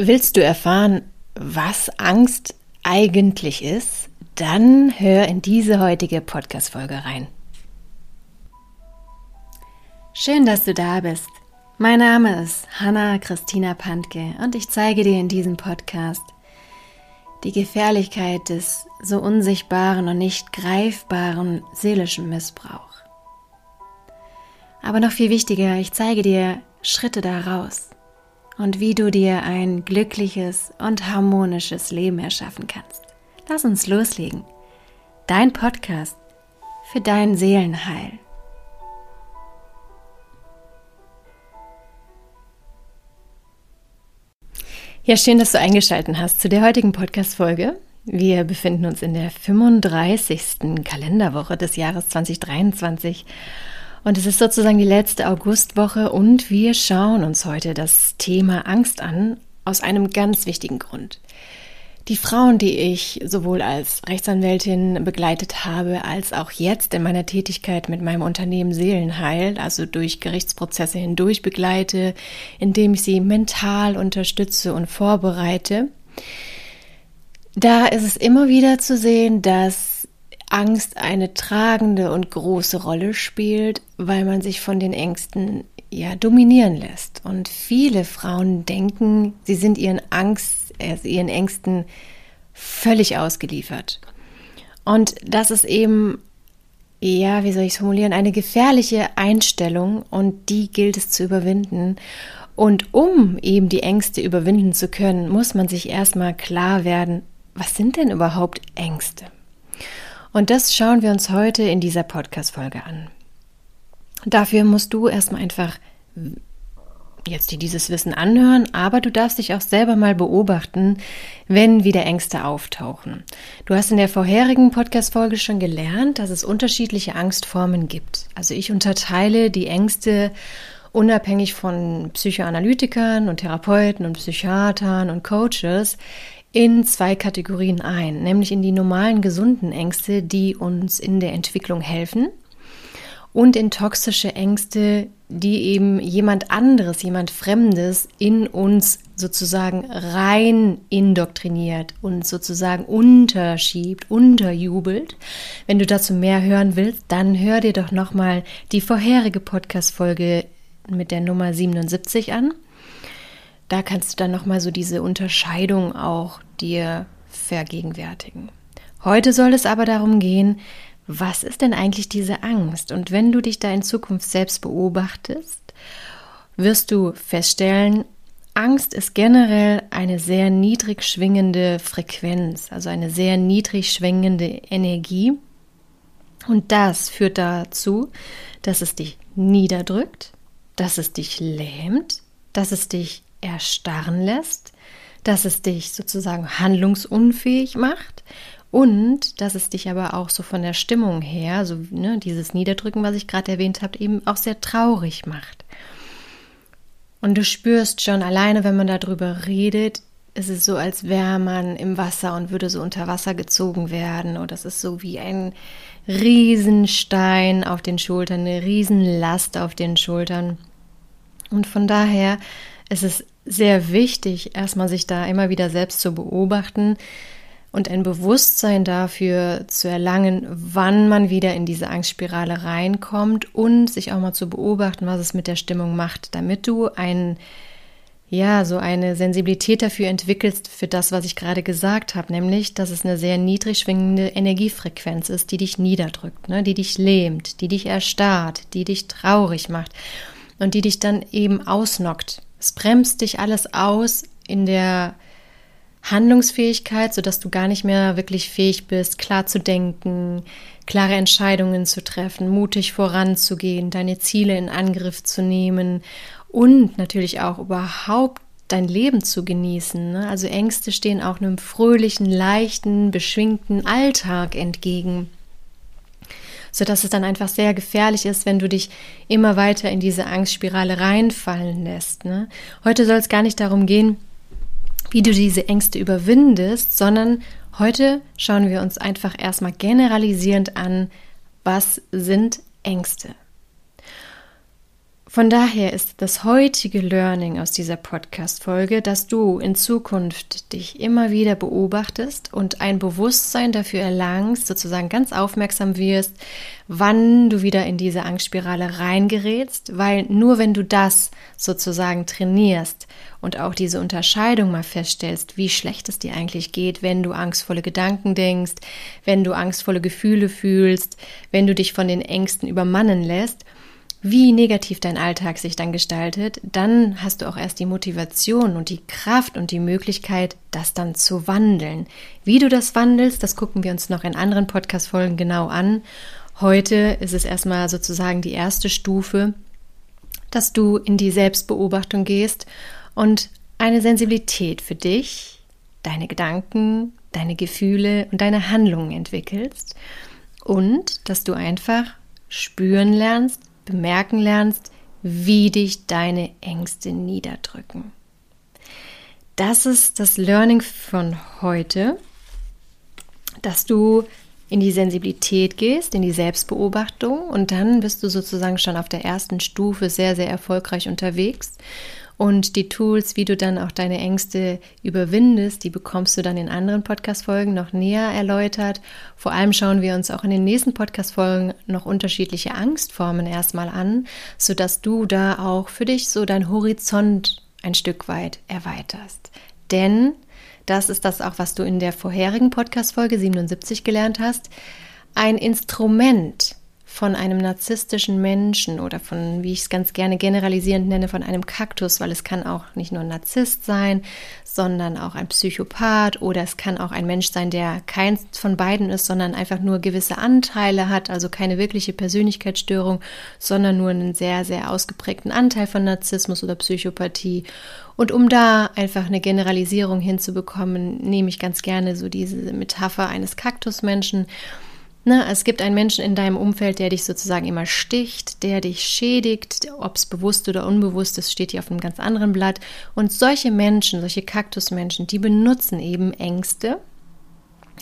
Willst du erfahren, was Angst eigentlich ist? Dann hör in diese heutige Podcast-Folge rein. Schön, dass du da bist. Mein Name ist Hanna Christina Pantke und ich zeige dir in diesem Podcast die Gefährlichkeit des so unsichtbaren und nicht greifbaren seelischen Missbrauchs. Aber noch viel wichtiger, ich zeige dir Schritte daraus und wie du dir ein glückliches und harmonisches Leben erschaffen kannst. Lass uns loslegen. Dein Podcast für dein Seelenheil. Ja, schön, dass du eingeschaltet hast zu der heutigen Podcast-Folge. Wir befinden uns in der 35. Kalenderwoche des Jahres 2023 und es ist sozusagen die letzte Augustwoche und wir schauen uns heute das Thema Angst an aus einem ganz wichtigen Grund. Die Frauen, die ich sowohl als Rechtsanwältin begleitet habe, als auch jetzt in meiner Tätigkeit mit meinem Unternehmen Seelenheil, also durch Gerichtsprozesse hindurch begleite, indem ich sie mental unterstütze und vorbereite, da ist es immer wieder zu sehen, dass Angst eine tragende und große Rolle spielt, weil man sich von den Ängsten ja dominieren lässt. Und viele Frauen denken, sie sind ihren Angst, also ihren Ängsten völlig ausgeliefert. Und das ist eben, ja, wie soll ich es formulieren, eine gefährliche Einstellung und die gilt es zu überwinden. Und um eben die Ängste überwinden zu können, muss man sich erstmal klar werden, was sind denn überhaupt Ängste? Und das schauen wir uns heute in dieser Podcast-Folge an. Dafür musst du erstmal einfach jetzt dir dieses Wissen anhören, aber du darfst dich auch selber mal beobachten, wenn wieder Ängste auftauchen. Du hast in der vorherigen Podcast-Folge schon gelernt, dass es unterschiedliche Angstformen gibt. Also ich unterteile die Ängste unabhängig von Psychoanalytikern und Therapeuten und Psychiatern und Coaches in zwei Kategorien ein, nämlich in die normalen gesunden Ängste, die uns in der Entwicklung helfen und in toxische Ängste, die eben jemand anderes, jemand Fremdes in uns sozusagen rein indoktriniert und sozusagen unterschiebt, unterjubelt. Wenn du dazu mehr hören willst, dann hör dir doch nochmal die vorherige Podcast-Folge mit der Nummer 77 an. Da kannst du dann nochmal so diese Unterscheidung auch dir vergegenwärtigen. Heute soll es aber darum gehen, was ist denn eigentlich diese Angst? Und wenn du dich da in Zukunft selbst beobachtest, wirst du feststellen, Angst ist generell eine sehr niedrig schwingende Frequenz, also eine sehr niedrig schwingende Energie. Und das führt dazu, dass es dich niederdrückt, dass es dich lähmt, dass es dich erstarren lässt, dass es dich sozusagen handlungsunfähig macht und dass es dich aber auch so von der Stimmung her, so ne, dieses Niederdrücken, was ich gerade erwähnt habe, eben auch sehr traurig macht. Und du spürst schon alleine, wenn man darüber redet, ist es so, als wäre man im Wasser und würde so unter Wasser gezogen werden. Oder es ist so wie ein Riesenstein auf den Schultern, eine Riesenlast auf den Schultern. Und von daher ist es sehr wichtig, erstmal sich da immer wieder selbst zu beobachten und ein Bewusstsein dafür zu erlangen, wann man wieder in diese Angstspirale reinkommt und sich auch mal zu beobachten, was es mit der Stimmung macht, damit du ein ja, so eine Sensibilität dafür entwickelst für das, was ich gerade gesagt habe, nämlich, dass es eine sehr niedrig schwingende Energiefrequenz ist, die dich niederdrückt, ne, die dich lähmt, die dich erstarrt, die dich traurig macht und die dich dann eben ausnockt, es bremst dich alles aus in der Handlungsfähigkeit, sodass du gar nicht mehr wirklich fähig bist, klar zu denken, klare Entscheidungen zu treffen, mutig voranzugehen, deine Ziele in Angriff zu nehmen und natürlich auch überhaupt dein Leben zu genießen. Ne? Also Ängste stehen auch einem fröhlichen, leichten, beschwingten Alltag entgegen sodass es dann einfach sehr gefährlich ist, wenn du dich immer weiter in diese Angstspirale reinfallen lässt. Ne? Heute soll es gar nicht darum gehen, wie du diese Ängste überwindest, sondern heute schauen wir uns einfach erstmal generalisierend an, was sind Ängste. Von daher ist das heutige Learning aus dieser Podcast-Folge, dass du in Zukunft dich immer wieder beobachtest und ein Bewusstsein dafür erlangst, sozusagen ganz aufmerksam wirst, wann du wieder in diese Angstspirale reingerätst, weil nur wenn du das sozusagen trainierst und auch diese Unterscheidung mal feststellst, wie schlecht es dir eigentlich geht, wenn du angstvolle Gedanken denkst, wenn du angstvolle Gefühle fühlst, wenn du dich von den Ängsten übermannen lässt, wie negativ dein Alltag sich dann gestaltet, dann hast du auch erst die Motivation und die Kraft und die Möglichkeit, das dann zu wandeln. Wie du das wandelst, das gucken wir uns noch in anderen Podcast-Folgen genau an. Heute ist es erstmal sozusagen die erste Stufe, dass du in die Selbstbeobachtung gehst und eine Sensibilität für dich, deine Gedanken, deine Gefühle und deine Handlungen entwickelst und dass du einfach spüren lernst, bemerken lernst, wie dich deine Ängste niederdrücken. Das ist das Learning von heute, dass du in die Sensibilität gehst, in die Selbstbeobachtung und dann bist du sozusagen schon auf der ersten Stufe sehr, sehr erfolgreich unterwegs und die Tools, wie du dann auch deine Ängste überwindest, die bekommst du dann in anderen Podcast-Folgen noch näher erläutert. Vor allem schauen wir uns auch in den nächsten Podcast-Folgen noch unterschiedliche Angstformen erstmal an, sodass du da auch für dich so dein Horizont ein Stück weit erweiterst. Denn das ist das auch, was du in der vorherigen Podcast-Folge 77 gelernt hast. Ein Instrument von einem narzisstischen Menschen oder von, wie ich es ganz gerne generalisierend nenne, von einem Kaktus, weil es kann auch nicht nur ein Narzisst sein, sondern auch ein Psychopath oder es kann auch ein Mensch sein, der keins von beiden ist, sondern einfach nur gewisse Anteile hat, also keine wirkliche Persönlichkeitsstörung, sondern nur einen sehr, sehr ausgeprägten Anteil von Narzissmus oder Psychopathie. Und um da einfach eine Generalisierung hinzubekommen, nehme ich ganz gerne so diese Metapher eines Kaktusmenschen. Ne, es gibt einen Menschen in deinem Umfeld, der dich sozusagen immer sticht, der dich schädigt, ob es bewusst oder unbewusst ist, steht hier auf einem ganz anderen Blatt. Und solche Menschen, solche Kaktusmenschen, die benutzen eben Ängste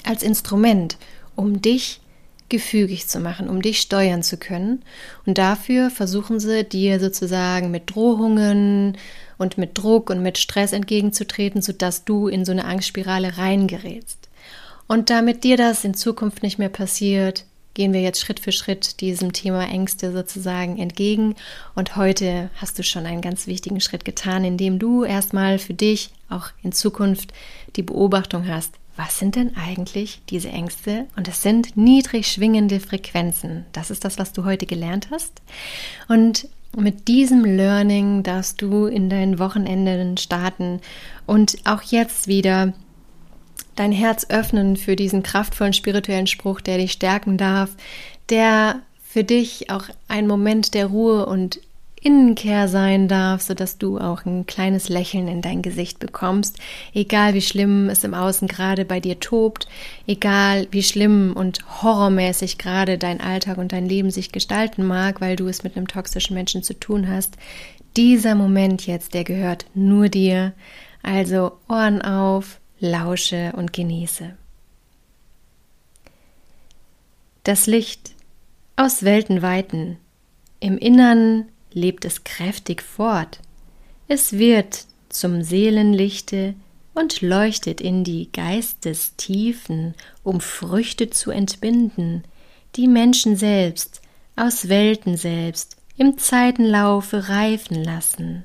als Instrument, um dich gefügig zu machen, um dich steuern zu können. Und dafür versuchen sie dir sozusagen mit Drohungen und mit Druck und mit Stress entgegenzutreten, sodass du in so eine Angstspirale reingerätst. Und damit dir das in Zukunft nicht mehr passiert, gehen wir jetzt Schritt für Schritt diesem Thema Ängste sozusagen entgegen. Und heute hast du schon einen ganz wichtigen Schritt getan, indem du erstmal für dich auch in Zukunft die Beobachtung hast, was sind denn eigentlich diese Ängste? Und es sind niedrig schwingende Frequenzen. Das ist das, was du heute gelernt hast. Und mit diesem Learning darfst du in deinen Wochenenden starten und auch jetzt wieder dein Herz öffnen für diesen kraftvollen spirituellen Spruch, der dich stärken darf, der für dich auch ein Moment der Ruhe und Innenkehr sein darf, sodass du auch ein kleines Lächeln in dein Gesicht bekommst, egal wie schlimm es im Außen gerade bei dir tobt, egal wie schlimm und horrormäßig gerade dein Alltag und dein Leben sich gestalten mag, weil du es mit einem toxischen Menschen zu tun hast. Dieser Moment jetzt, der gehört nur dir. Also Ohren auf, lausche und genieße. Das Licht aus Weltenweiten, im Innern lebt es kräftig fort. Es wird zum Seelenlichte und leuchtet in die Geistestiefen, um Früchte zu entbinden, die Menschen selbst aus Welten selbst im Zeitenlaufe reifen lassen.